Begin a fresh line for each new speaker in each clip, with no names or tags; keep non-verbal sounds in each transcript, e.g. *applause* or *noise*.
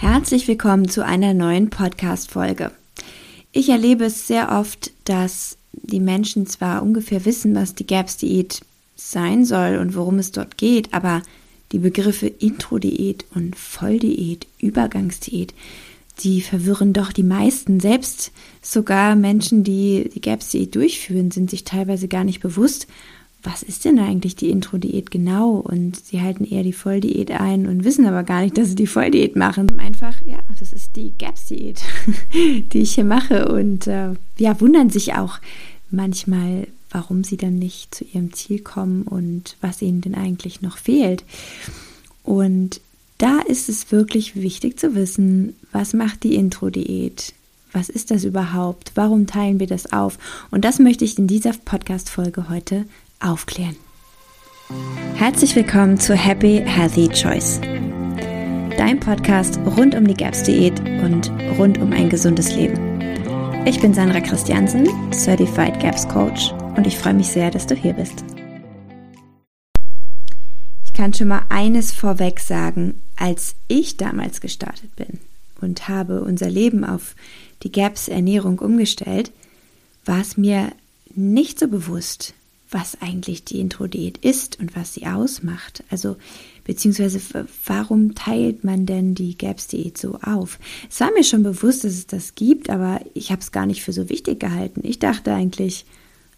Herzlich willkommen zu einer neuen Podcast-Folge. Ich erlebe es sehr oft, dass die Menschen zwar ungefähr wissen, was die GAPS-Diät sein soll und worum es dort geht, aber die Begriffe Intro-Diät und Volldiät, Übergangsdiät, die verwirren doch die meisten. Selbst sogar Menschen, die die GAPS-Diät durchführen, sind sich teilweise gar nicht bewusst, was ist denn eigentlich die Intro-Diät genau? Und sie halten eher die Volldiät ein und wissen aber gar nicht, dass sie die Volldiät machen. Einfach, ja, das ist die GAPS-Diät, *laughs* die ich hier mache. Und äh, ja, wundern sich auch manchmal, warum sie dann nicht zu ihrem Ziel kommen und was ihnen denn eigentlich noch fehlt. Und da ist es wirklich wichtig zu wissen, was macht die Intro-Diät? Was ist das überhaupt? Warum teilen wir das auf? Und das möchte ich in dieser Podcast-Folge heute aufklären. Herzlich willkommen zu Happy Healthy Choice, dein Podcast rund um die GAPS-Diät und rund um ein gesundes Leben. Ich bin Sandra Christiansen, Certified GAPS Coach und ich freue mich sehr, dass du hier bist. Ich kann schon mal eines vorweg sagen, als ich damals gestartet bin und habe unser Leben auf die GAPS-Ernährung umgestellt, war es mir nicht so bewusst, was eigentlich die Intro-Diät ist und was sie ausmacht. Also, beziehungsweise, warum teilt man denn die GAPS-Diät so auf? Es war mir schon bewusst, dass es das gibt, aber ich habe es gar nicht für so wichtig gehalten. Ich dachte eigentlich,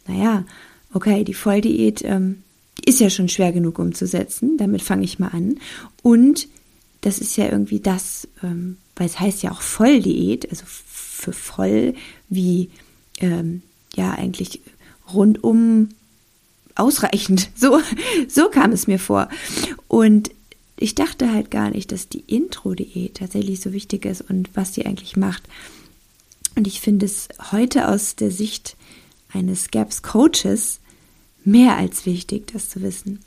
naja, okay, die Volldiät ähm, ist ja schon schwer genug umzusetzen, damit fange ich mal an. Und das ist ja irgendwie das, ähm, weil es heißt ja auch Volldiät, also für voll wie, ähm, ja, eigentlich rundum ausreichend. So, so kam es mir vor. Und ich dachte halt gar nicht, dass die Intro-Diät tatsächlich so wichtig ist und was die eigentlich macht. Und ich finde es heute aus der Sicht eines GAPS-Coaches mehr als wichtig, das zu wissen.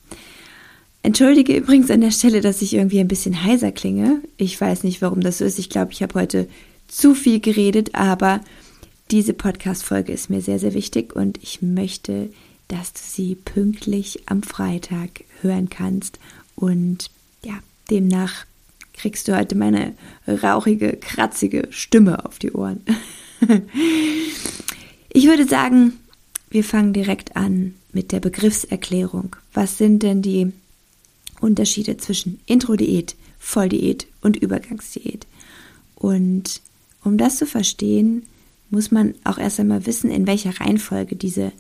Entschuldige übrigens an der Stelle, dass ich irgendwie ein bisschen heiser klinge. Ich weiß nicht, warum das so ist. Ich glaube, ich habe heute zu viel geredet, aber diese Podcast-Folge ist mir sehr, sehr wichtig und ich möchte dass du sie pünktlich am Freitag hören kannst. Und ja, demnach kriegst du heute meine rauchige, kratzige Stimme auf die Ohren. *laughs* ich würde sagen, wir fangen direkt an mit der Begriffserklärung. Was sind denn die Unterschiede zwischen Intro-Diät, Volldiät und Übergangsdiät? Und um das zu verstehen, muss man auch erst einmal wissen, in welcher Reihenfolge diese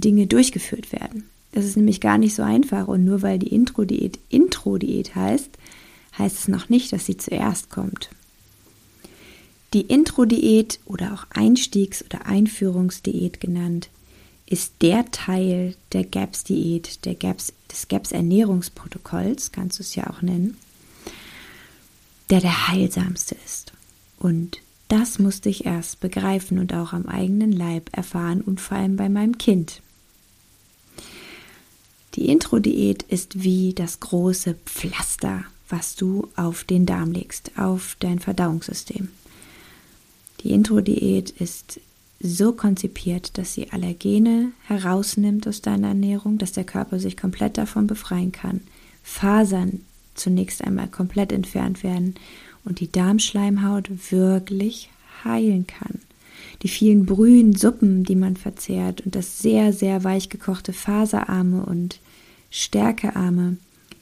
Dinge durchgeführt werden. Das ist nämlich gar nicht so einfach und nur weil die Intro-Diät Intro-Diät heißt, heißt es noch nicht, dass sie zuerst kommt. Die Intro-Diät oder auch Einstiegs- oder Einführungsdiät genannt, ist der Teil der GAPS-Diät, GAPS, des GAPS-Ernährungsprotokolls, kannst du es ja auch nennen, der der heilsamste ist. Und das musste ich erst begreifen und auch am eigenen Leib erfahren und vor allem bei meinem Kind. Die Intro-Diät ist wie das große Pflaster, was du auf den Darm legst, auf dein Verdauungssystem. Die Intro-Diät ist so konzipiert, dass sie Allergene herausnimmt aus deiner Ernährung, dass der Körper sich komplett davon befreien kann. Fasern zunächst einmal komplett entfernt werden und die Darmschleimhaut wirklich heilen kann. Die vielen Brühen, Suppen, die man verzehrt und das sehr, sehr weich gekochte Faserarme und stärkearme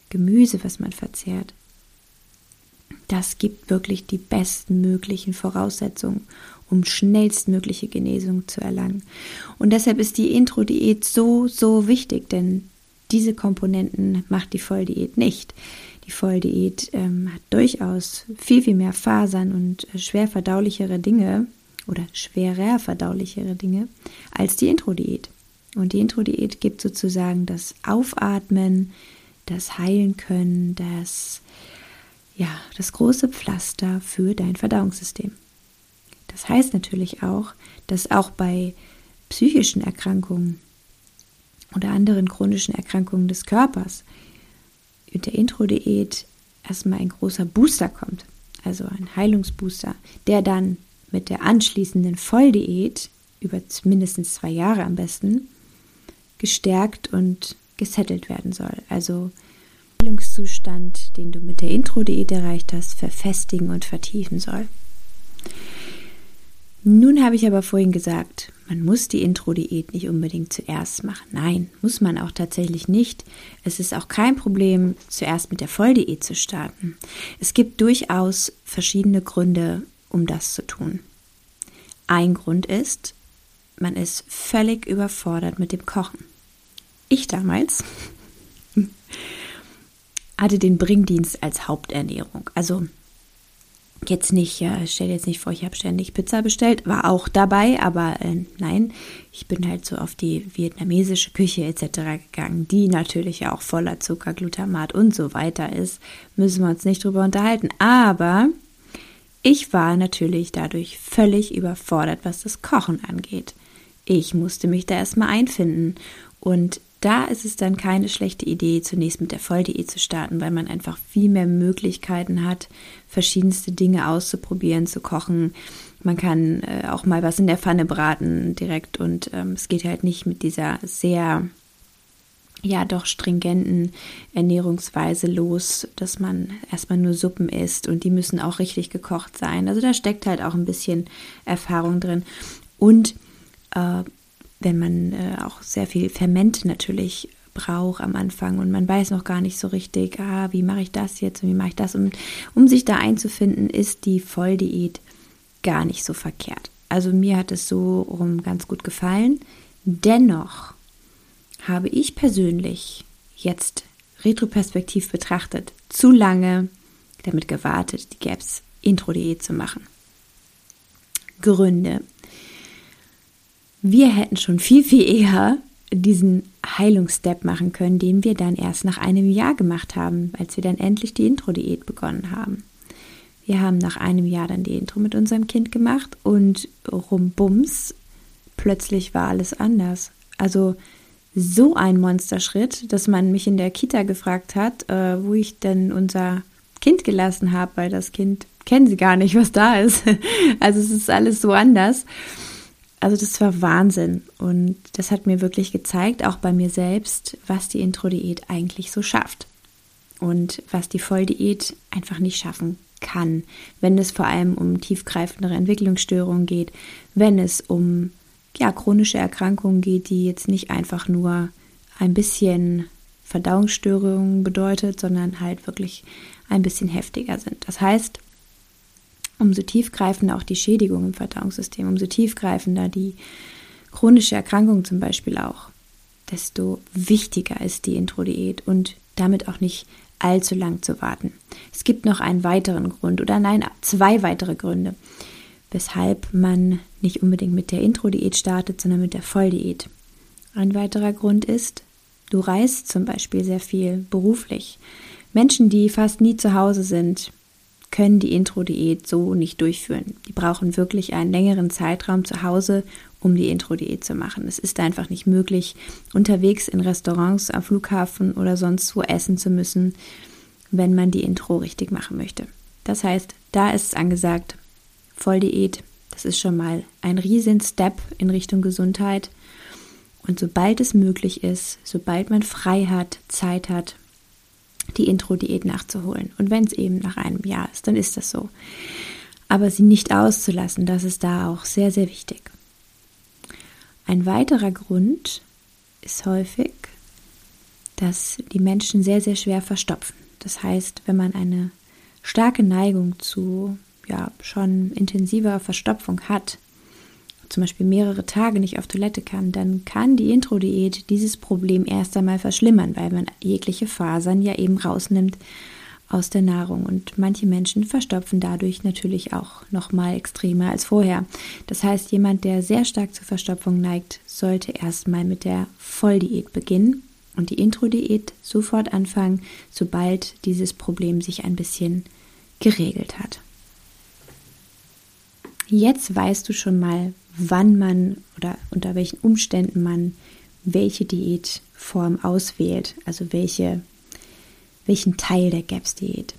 Gemüse, was man verzehrt, das gibt wirklich die besten möglichen Voraussetzungen, um schnellstmögliche Genesung zu erlangen. Und deshalb ist die Intro-Diät so, so wichtig, denn diese Komponenten macht die Volldiät nicht. Die Volldiät ähm, hat durchaus viel, viel mehr Fasern und äh, schwer verdaulichere Dinge oder schwerer verdaulichere Dinge als die Intro-Diät. Und die Intro-Diät gibt sozusagen das Aufatmen, das Heilen können, das, ja, das große Pflaster für dein Verdauungssystem. Das heißt natürlich auch, dass auch bei psychischen Erkrankungen oder anderen chronischen Erkrankungen des Körpers mit der Intro-Diät erstmal ein großer Booster kommt, also ein Heilungsbooster, der dann mit der anschließenden Volldiät über mindestens zwei Jahre am besten gestärkt und gesettelt werden soll. Also Heilungszustand, den du mit der Intro-Diät erreicht hast, verfestigen und vertiefen soll. Nun habe ich aber vorhin gesagt, man muss die Intro-Diät nicht unbedingt zuerst machen. Nein, muss man auch tatsächlich nicht. Es ist auch kein Problem, zuerst mit der Volldiät zu starten. Es gibt durchaus verschiedene Gründe, um das zu tun. Ein Grund ist, man ist völlig überfordert mit dem Kochen. Ich damals *laughs* hatte den Bringdienst als Haupternährung. Also jetzt nicht, ja, stell dir jetzt nicht vor, ich habe ständig Pizza bestellt, war auch dabei, aber äh, nein, ich bin halt so auf die vietnamesische Küche etc. gegangen, die natürlich auch voller Zucker, Glutamat und so weiter ist. Müssen wir uns nicht drüber unterhalten. Aber ich war natürlich dadurch völlig überfordert, was das Kochen angeht. Ich musste mich da erstmal einfinden und da ist es dann keine schlechte Idee, zunächst mit der Volldiät zu starten, weil man einfach viel mehr Möglichkeiten hat, verschiedenste Dinge auszuprobieren, zu kochen. Man kann äh, auch mal was in der Pfanne braten direkt und ähm, es geht halt nicht mit dieser sehr ja doch stringenten Ernährungsweise los, dass man erstmal nur Suppen isst und die müssen auch richtig gekocht sein. Also da steckt halt auch ein bisschen Erfahrung drin. Und äh, wenn man äh, auch sehr viel Ferment natürlich braucht am Anfang und man weiß noch gar nicht so richtig, ah, wie mache ich das jetzt und wie mache ich das. Und um sich da einzufinden, ist die Volldiät gar nicht so verkehrt. Also mir hat es so rum ganz gut gefallen. Dennoch habe ich persönlich jetzt retroperspektiv betrachtet zu lange damit gewartet, die Gaps Intro-Diät zu machen. Gründe. Wir hätten schon viel, viel eher diesen Heilungsstep machen können, den wir dann erst nach einem Jahr gemacht haben, als wir dann endlich die Intro-Diät begonnen haben. Wir haben nach einem Jahr dann die Intro mit unserem Kind gemacht und rumbums, plötzlich war alles anders. Also so ein Monsterschritt, dass man mich in der Kita gefragt hat, äh, wo ich denn unser Kind gelassen habe, weil das Kind kennen sie gar nicht, was da ist. *laughs* Also es ist alles so anders. Also das war Wahnsinn und das hat mir wirklich gezeigt, auch bei mir selbst, was die Intro-Diät eigentlich so schafft und was die Volldiät einfach nicht schaffen kann, wenn es vor allem um tiefgreifendere Entwicklungsstörungen geht, wenn es um ja, chronische Erkrankungen geht, die jetzt nicht einfach nur ein bisschen Verdauungsstörungen bedeutet, sondern halt wirklich ein bisschen heftiger sind. Das heißt, umso tiefgreifender auch die Schädigung im Verdauungssystem, umso tiefgreifender die chronische Erkrankung zum Beispiel auch, desto wichtiger ist die Intro-Diät und damit auch nicht allzu lang zu warten. Es gibt noch einen weiteren Grund oder nein, zwei weitere Gründe, weshalb man nicht unbedingt mit der Intro-Diät startet, sondern mit der Volldiät. Ein weiterer Grund ist, du reist zum Beispiel sehr viel beruflich. Menschen, die fast nie zu Hause sind, können die Intro-Diät so nicht durchführen. Die brauchen wirklich einen längeren Zeitraum zu Hause, um die Intro-Diät zu machen. Es ist einfach nicht möglich, unterwegs in Restaurants, am Flughafen oder sonst wo essen zu müssen, wenn man die Intro richtig machen möchte. Das heißt, da ist es angesagt, Volldiät, das ist schon mal ein riesen Step in Richtung Gesundheit. Und sobald es möglich ist, sobald man frei hat, Zeit hat, die Intro-Diät nachzuholen. Und wenn es eben nach einem Jahr ist, dann ist das so. Aber sie nicht auszulassen, das ist da auch sehr, sehr wichtig. Ein weiterer Grund ist häufig, dass die Menschen sehr, sehr schwer verstopfen. Das heißt, wenn man eine starke Neigung zu ja, schon intensiver Verstopfung hat, zum Beispiel mehrere Tage nicht auf Toilette kann, dann kann die Intro-Diät dieses Problem erst einmal verschlimmern, weil man jegliche Fasern ja eben rausnimmt aus der Nahrung. Und manche Menschen verstopfen dadurch natürlich auch noch mal extremer als vorher. Das heißt, jemand, der sehr stark zur Verstopfung neigt, sollte erstmal mit der Volldiät beginnen und die Intro-Diät sofort anfangen, sobald dieses Problem sich ein bisschen geregelt hat. Jetzt weißt du schon mal, wann man oder unter welchen Umständen man welche Diätform auswählt, also welche, welchen Teil der GAPS-Diät.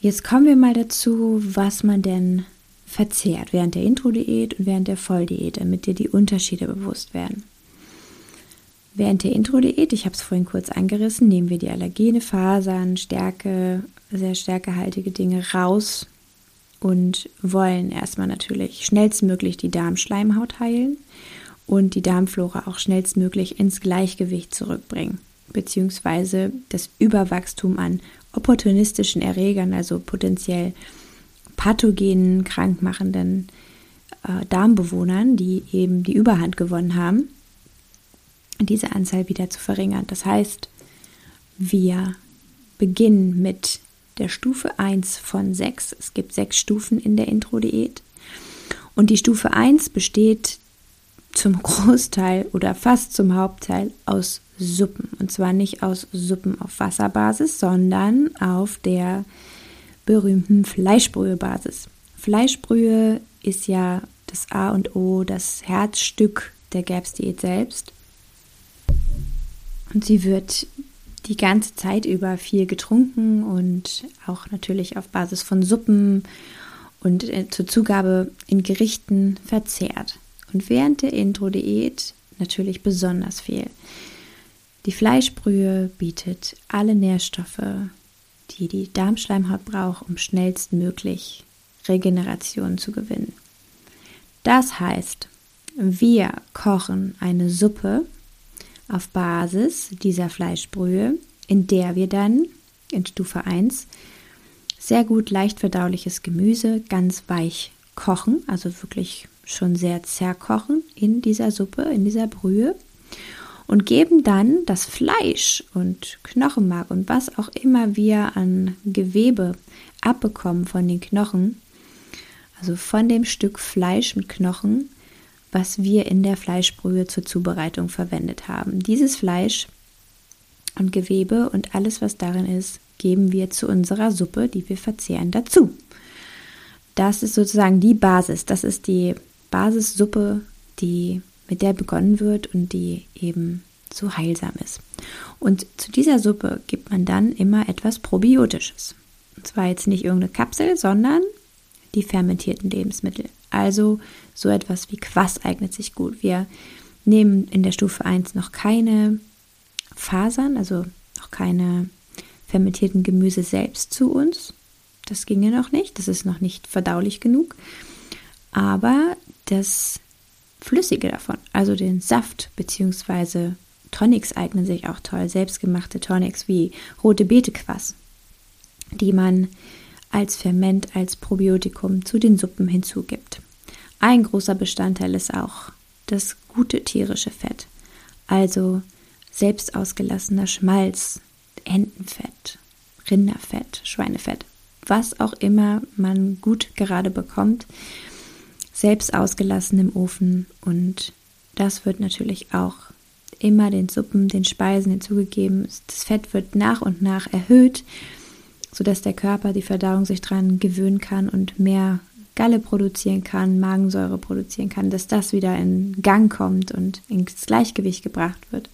Jetzt kommen wir mal dazu, was man denn verzehrt während der Intro-Diät und während der Volldiät, damit dir die Unterschiede bewusst werden. Während der Intro-Diät, ich habe es vorhin kurz angerissen, nehmen wir die Allergene, Fasern, Stärke, sehr stärkehaltige Dinge raus und wollen erstmal natürlich schnellstmöglich die Darmschleimhaut heilen und die Darmflora auch schnellstmöglich ins Gleichgewicht zurückbringen, beziehungsweise das Überwachstum an opportunistischen Erregern, also potenziell pathogenen, krankmachenden äh, Darmbewohnern, die eben die Überhand gewonnen haben, diese Anzahl wieder zu verringern. Das heißt, wir beginnen mit der Stufe 1 von 6. Es gibt sechs Stufen in der Intro-Diät. Und die Stufe 1 besteht zum Großteil oder fast zum Hauptteil aus Suppen. Und zwar nicht aus Suppen auf Wasserbasis, sondern auf der berühmten Fleischbrühebasis. Fleischbrühe ist ja das A und O, das Herzstück der GAPS-Diät selbst. Und sie wird die ganze Zeit über viel getrunken und auch natürlich auf Basis von Suppen und äh, zur Zugabe in Gerichten verzehrt. Und während der Intro-Diät natürlich besonders viel. Die Fleischbrühe bietet alle Nährstoffe, die die Darmschleimhaut braucht, um schnellstmöglich Regeneration zu gewinnen. Das heißt, wir kochen eine Suppe auf Basis dieser Fleischbrühe, in der wir dann in Stufe 1 sehr gut leicht verdauliches Gemüse ganz weich kochen, also wirklich schon sehr zerkochen in dieser Suppe, in dieser Brühe und geben dann das Fleisch und Knochenmark und was auch immer wir an Gewebe abbekommen von den Knochen, also von dem Stück Fleisch mit Knochen, was wir in der Fleischbrühe zur Zubereitung verwendet haben. Dieses Fleisch und Gewebe und alles, was darin ist, geben wir zu unserer Suppe, die wir verzehren, dazu. Das ist sozusagen die Basis. Das ist die Basissuppe, die mit der begonnen wird und die eben so heilsam ist. Und zu dieser Suppe gibt man dann immer etwas Probiotisches. Und zwar jetzt nicht irgendeine Kapsel, sondern die fermentierten Lebensmittel. Also so etwas wie Quass eignet sich gut. Wir nehmen in der Stufe 1 noch keine Fasern, also noch keine fermentierten Gemüse selbst zu uns. Das ginge noch nicht, das ist noch nicht verdaulich genug. Aber das Flüssige davon, also den Saft bzw. Tonics eignen sich auch toll, selbstgemachte Tonics wie rote Beetequass, die man als Ferment, als Probiotikum zu den Suppen hinzugibt. Ein großer Bestandteil ist auch das gute tierische Fett, also selbst ausgelassener Schmalz, Entenfett, Rinderfett, Schweinefett, was auch immer man gut gerade bekommt, selbst ausgelassen im Ofen und das wird natürlich auch immer den Suppen, den Speisen hinzugegeben. Das Fett wird nach und nach erhöht sodass der Körper die Verdauung sich daran gewöhnen kann und mehr Galle produzieren kann, Magensäure produzieren kann, dass das wieder in Gang kommt und ins Gleichgewicht gebracht wird.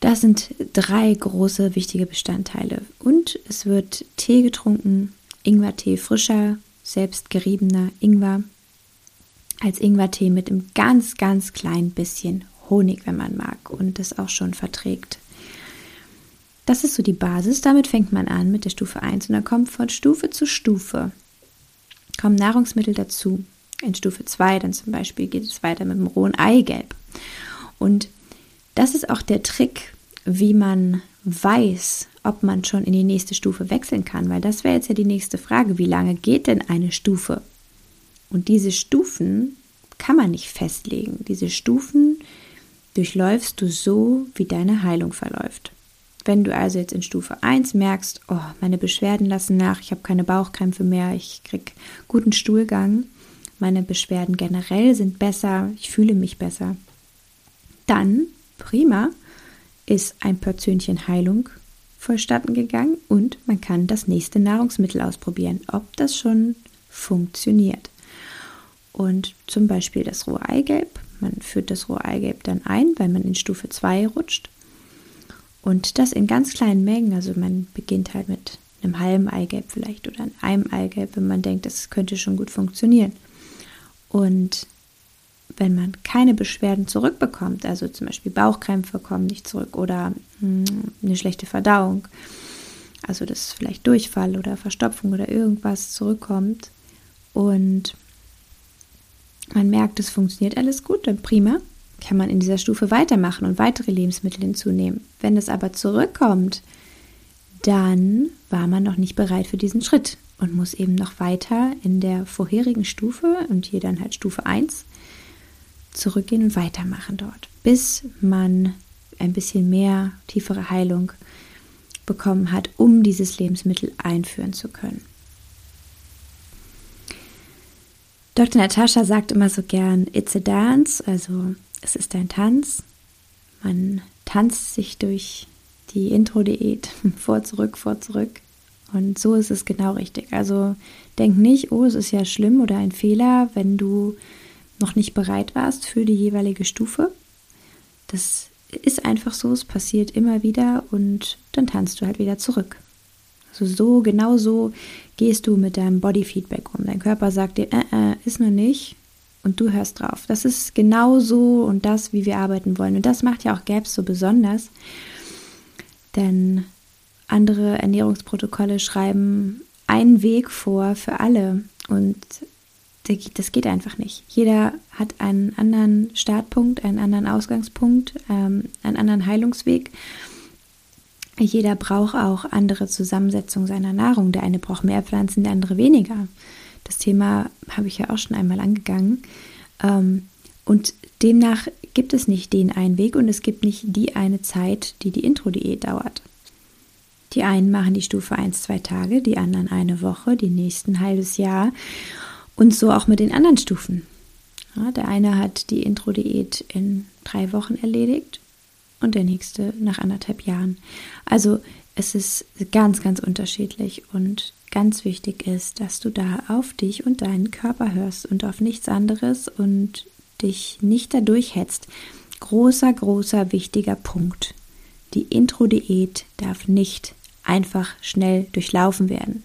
Das sind drei große wichtige Bestandteile. Und es wird Tee getrunken, Ingwertee, frischer, selbst geriebener Ingwer, als Ingwertee mit einem ganz, ganz kleinen bisschen Honig, wenn man mag und das auch schon verträgt. Das ist so die Basis. Damit fängt man an mit der Stufe 1 und dann kommt von Stufe zu Stufe kommen Nahrungsmittel dazu. In Stufe 2 dann zum Beispiel geht es weiter mit dem rohen Eigelb. Und das ist auch der Trick, wie man weiß, ob man schon in die nächste Stufe wechseln kann, weil das wäre jetzt ja die nächste Frage, wie lange geht denn eine Stufe? Und diese Stufen kann man nicht festlegen. Diese Stufen durchläufst du so, wie deine Heilung verläuft. Wenn du also jetzt in Stufe 1 merkst, oh, meine Beschwerden lassen nach, ich habe keine Bauchkrämpfe mehr, ich kriege guten Stuhlgang, meine Beschwerden generell sind besser, ich fühle mich besser, dann, prima, ist ein Portionchen Heilung vollstatten gegangen und man kann das nächste Nahrungsmittel ausprobieren, ob das schon funktioniert. Und zum Beispiel das rohe Eigelb. Man führt das rohe Eigelb dann ein, weil man in Stufe 2 rutscht. Und das in ganz kleinen Mengen. Also man beginnt halt mit einem halben Eigelb vielleicht oder einem Eigelb, wenn man denkt, das könnte schon gut funktionieren. Und wenn man keine Beschwerden zurückbekommt, also zum Beispiel Bauchkrämpfe kommen nicht zurück oder hm, eine schlechte Verdauung, also dass vielleicht Durchfall oder Verstopfung oder irgendwas zurückkommt und man merkt, es funktioniert alles gut, dann prima, kann man in dieser Stufe weitermachen und weitere Lebensmittel hinzunehmen. Wenn es aber zurückkommt, dann war man noch nicht bereit für diesen Schritt und muss eben noch weiter in der vorherigen Stufe und hier dann halt Stufe 1 zurückgehen und weitermachen dort, bis man ein bisschen mehr tiefere Heilung bekommen hat, um dieses Lebensmittel einführen zu können. Dr. Natascha sagt immer so gern, it's a dance, also es ist ein Tanz. Man tanzt sich durch die Intro-Diät *laughs* vor, zurück, vor, zurück. Und so ist es genau richtig. Also denk nicht, oh, es ist ja schlimm oder ein Fehler, wenn du noch nicht bereit warst für die jeweilige Stufe. Das ist einfach so, es passiert immer wieder und dann tanzt du halt wieder zurück. Also so, genau so gehst du mit deinem Bodyfeedback um. Dein Körper sagt dir, äh, äh, ist noch nicht und du hörst drauf. Das ist genau so und das, wie wir arbeiten wollen. Und das macht ja auch GAPS so besonders, denn andere Ernährungsprotokolle schreiben einen Weg vor für alle und das geht einfach nicht. Jeder hat einen anderen Startpunkt, einen anderen Ausgangspunkt, ähm, einen anderen Heilungsweg. Jeder braucht auch andere Zusammensetzung seiner Nahrung. Der eine braucht mehr Pflanzen, der andere weniger. Das Thema habe ich ja auch schon einmal angegangen. Ähm, und demnach gibt es nicht den einen Weg und es gibt nicht die eine Zeit, die die Intro-Diät dauert. Die einen machen die Stufe 1, zwei Tage, die anderen eine Woche, die nächsten ein halbes Jahr. Und so auch mit den anderen Stufen. Der eine hat die Intro-Diät in drei Wochen erledigt und der nächste nach anderthalb Jahren. Also es ist ganz, ganz unterschiedlich und ganz wichtig ist, dass du da auf dich und deinen Körper hörst und auf nichts anderes und dich nicht dadurch hetzt. Großer, großer, wichtiger Punkt. Die Intro-Diät darf nicht einfach schnell durchlaufen werden.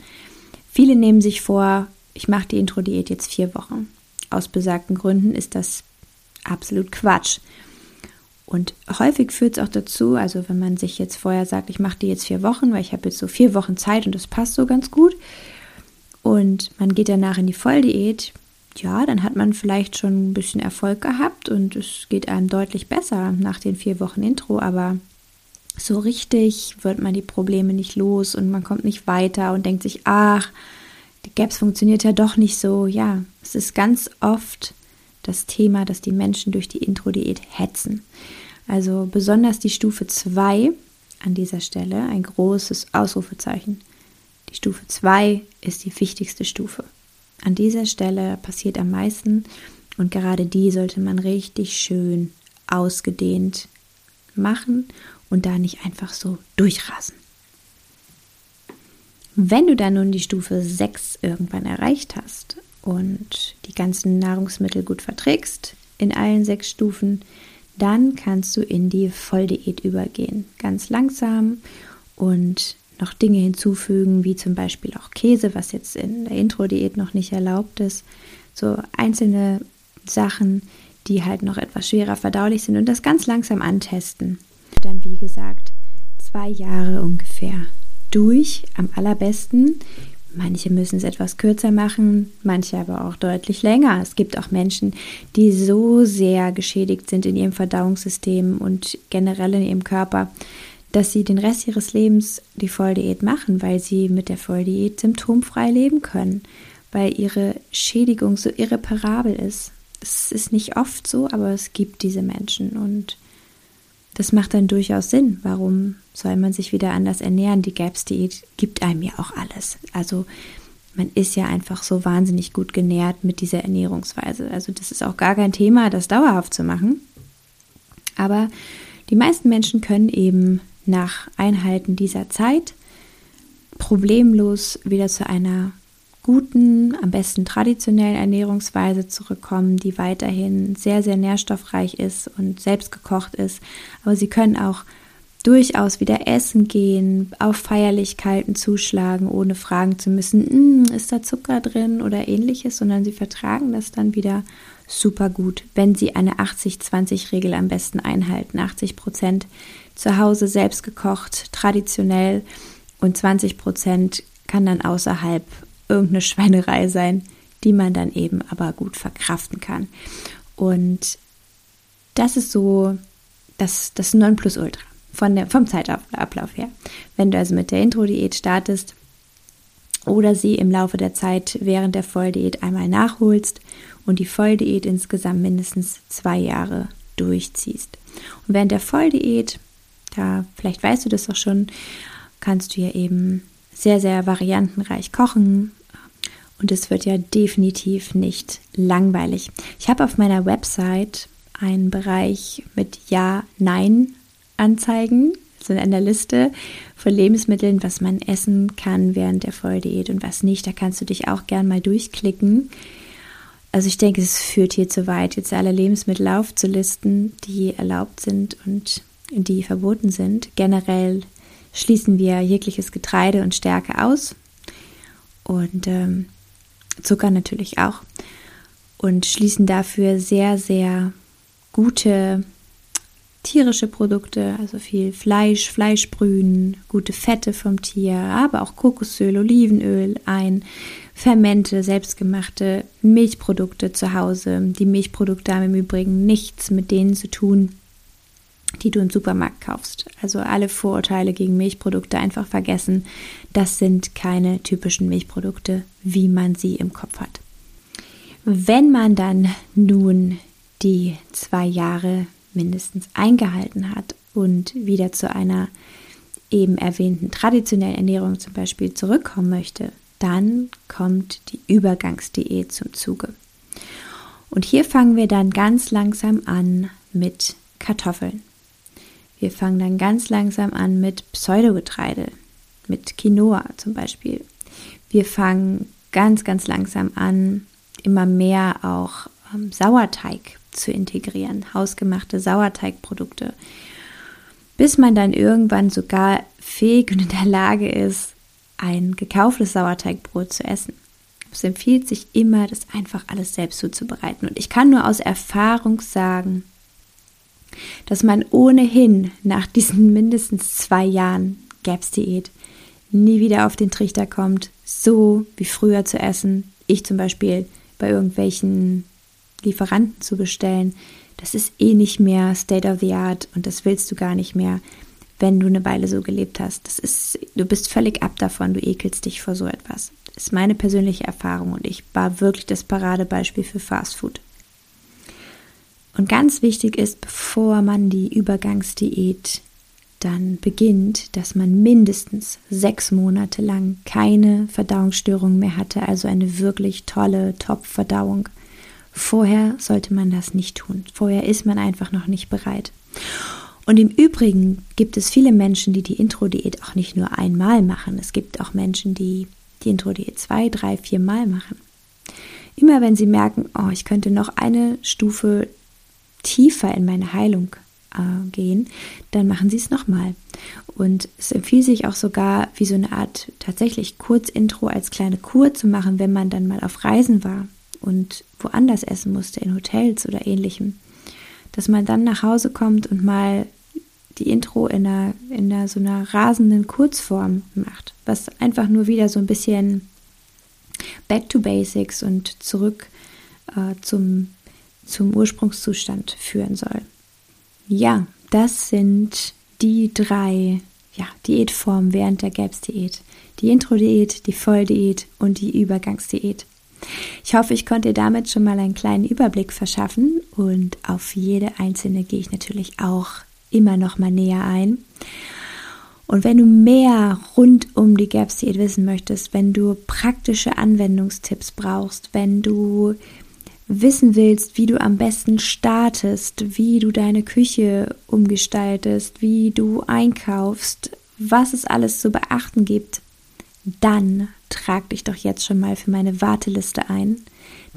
Viele nehmen sich vor, ich mache die Intro-Diät jetzt vier Wochen. Aus besagten Gründen ist das absolut Quatsch. Und häufig führt es auch dazu, also wenn man sich jetzt vorher sagt, ich mache die jetzt vier Wochen, weil ich habe jetzt so vier Wochen Zeit und das passt so ganz gut. Und man geht danach in die Volldiät, ja, dann hat man vielleicht schon ein bisschen Erfolg gehabt und es geht einem deutlich besser nach den vier Wochen Intro, aber so richtig wird man die Probleme nicht los und man kommt nicht weiter und denkt sich, ach, die Gaps funktioniert ja doch nicht so. Ja, es ist ganz oft das Thema, dass die Menschen durch die Intro-Diät hetzen. Also besonders die Stufe 2 an dieser Stelle, ein großes Ausrufezeichen. Die Stufe 2 ist die wichtigste Stufe. An dieser Stelle passiert am meisten und gerade die sollte man richtig schön ausgedehnt machen und da nicht einfach so durchrasen. Wenn du dann nun die Stufe 6 irgendwann erreicht hast und die ganzen Nahrungsmittel gut verträgst in allen sechs Stufen, dann kannst du in die Volldiät übergehen. Ganz langsam und noch Dinge hinzufügen, wie zum Beispiel auch Käse, was jetzt in der Intro-Diät noch nicht erlaubt ist. So einzelne Sachen, die halt noch etwas schwerer verdaulich sind und das ganz langsam antesten. Dann, wie gesagt, zwei Jahre ungefähr durch, am allerbesten. Manche müssen es etwas kürzer machen, manche aber auch deutlich länger. Es gibt auch Menschen, die so sehr geschädigt sind in ihrem Verdauungssystem und generell in ihrem Körper, dass sie den Rest ihres Lebens die Volldiät machen, weil sie mit der Volldiät symptomfrei leben können, weil ihre Schädigung so irreparabel ist. Es ist nicht oft so, aber es gibt diese Menschen und das macht dann durchaus Sinn. Warum soll man sich wieder anders ernähren? Die GAPS-Diät gibt einem ja auch alles. Also man ist ja einfach so wahnsinnig gut genährt mit dieser Ernährungsweise. Also das ist auch gar kein Thema, das dauerhaft zu machen. Aber die meisten Menschen können eben nach Einhalten dieser Zeit problemlos wieder zu einer guten, am besten traditionellen Ernährungsweise zurückkommen, die weiterhin sehr, sehr nährstoffreich ist und selbst gekocht ist. Aber sie können auch durchaus wieder essen gehen, auf Feierlichkeiten zuschlagen, ohne fragen zu müssen, hm, ist da Zucker drin oder ähnliches, sondern sie vertragen das dann wieder super gut, wenn sie eine 80-20-Regel am besten einhalten. 80 Prozent zu Hause selbst gekocht, traditionell und 20 Prozent kann dann außerhalb irgendeine Schweinerei sein, die man dann eben aber gut verkraften kann. Und das ist so das, das Nonplusultra von der, vom Zeitablauf her. Wenn du also mit der Intro-Diät startest oder sie im Laufe der Zeit während der Volldiät einmal nachholst und die Volldiät insgesamt mindestens zwei Jahre durchziehst. Und während der Volldiät, da vielleicht weißt du das auch schon, kannst du ja eben sehr, sehr variantenreich kochen. Und es wird ja definitiv nicht langweilig. Ich habe auf meiner Website einen Bereich mit Ja, Nein Anzeigen, so in einer Liste von Lebensmitteln, was man essen kann während der Volldiät und was nicht. Da kannst du dich auch gern mal durchklicken. Also ich denke, es führt hier zu weit, jetzt alle Lebensmittel aufzulisten, die erlaubt sind und die verboten sind. Generell schließen wir jegliches Getreide und Stärke aus und ähm, Zucker natürlich auch und schließen dafür sehr, sehr gute tierische Produkte, also viel Fleisch, Fleischbrühen, gute Fette vom Tier, aber auch Kokosöl, Olivenöl ein, Fermente, selbstgemachte Milchprodukte zu Hause. Die Milchprodukte haben im Übrigen nichts mit denen zu tun, die du im Supermarkt kaufst. Also alle Vorurteile gegen Milchprodukte einfach vergessen. Das sind keine typischen Milchprodukte, wie man sie im Kopf hat. Wenn man dann nun die zwei Jahre mindestens eingehalten hat und wieder zu einer eben erwähnten traditionellen Ernährung zum Beispiel zurückkommen möchte, dann kommt die Übergangsdiät zum Zuge. Und hier fangen wir dann ganz langsam an mit Kartoffeln. Wir fangen dann ganz langsam an mit Pseudogetreide, mit Quinoa zum Beispiel. Wir fangen ganz, ganz langsam an, immer mehr auch ähm, Sauerteig zu integrieren, hausgemachte Sauerteigprodukte, bis man dann irgendwann sogar fähig und in der Lage ist, ein gekauftes Sauerteigbrot zu essen. Es empfiehlt sich immer, das einfach alles selbst zuzubereiten. Und ich kann nur aus Erfahrung sagen, dass man ohnehin nach diesen *laughs* mindestens zwei Jahren GAPS-Diät nie wieder auf den Trichter kommt, so wie früher zu essen. Ich zum Beispiel bei irgendwelchen Lieferanten zu bestellen, das ist eh nicht mehr State of the Art und das willst du gar nicht mehr, wenn du eine Weile so gelebt hast. Das ist, du bist völlig ab davon, du ekelst dich vor so etwas. Das ist meine persönliche Erfahrung und ich war wirklich das Paradebeispiel für Fast Food. Und ganz wichtig ist, bevor man die Übergangsdiät dann beginnt, dass man mindestens sechs Monate lang keine Verdauungsstörungen mehr hatte, also eine wirklich tolle Top-Verdauung. Vorher sollte man das nicht tun. Vorher ist man einfach noch nicht bereit. Und im Übrigen gibt es viele Menschen, die die Intro-Diät auch nicht nur einmal machen. Es gibt auch Menschen, die die Intro-Diät zwei, drei, vier Mal machen. Immer wenn sie merken, oh, ich könnte noch eine Stufe tiefer in meine Heilung äh, gehen, dann machen sie es nochmal. Und es empfiehlt sich auch sogar, wie so eine Art tatsächlich Kurzintro als kleine Kur zu machen, wenn man dann mal auf Reisen war und woanders essen musste, in Hotels oder ähnlichem, dass man dann nach Hause kommt und mal die Intro in einer, in einer so einer rasenden Kurzform macht, was einfach nur wieder so ein bisschen back to basics und zurück äh, zum, zum Ursprungszustand führen soll. Ja, das sind die drei ja, Diätformen während der GAPS-Diät. Die Intro-Diät, die Volldiät und die Übergangsdiät. Ich hoffe, ich konnte dir damit schon mal einen kleinen Überblick verschaffen und auf jede einzelne gehe ich natürlich auch immer noch mal näher ein. Und wenn du mehr rund um die Gaps Diät wissen möchtest, wenn du praktische Anwendungstipps brauchst, wenn du wissen willst, wie du am besten startest, wie du deine Küche umgestaltest, wie du einkaufst, was es alles zu beachten gibt, dann trag dich doch jetzt schon mal für meine Warteliste ein,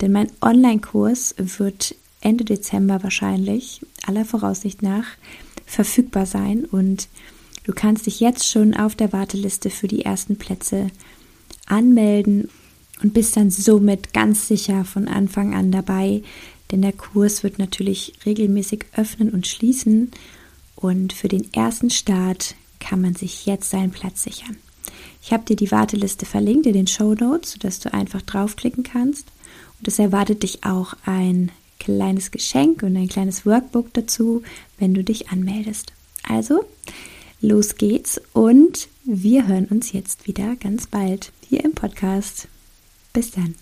denn mein Online-Kurs wird Ende Dezember wahrscheinlich, aller Voraussicht nach, verfügbar sein. Und Du kannst dich jetzt schon auf der Warteliste für die ersten Plätze anmelden und bist dann somit ganz sicher von Anfang an dabei, denn der Kurs wird natürlich regelmäßig öffnen und schließen und für den ersten Start kann man sich jetzt seinen Platz sichern. Ich habe dir die Warteliste verlinkt in den Show Notes, sodass du einfach draufklicken kannst. Und es erwartet dich auch ein kleines Geschenk und ein kleines Workbook dazu, wenn du dich anmeldest. Also, los geht's und wir hören uns jetzt wieder ganz bald hier im Podcast. Bis dann.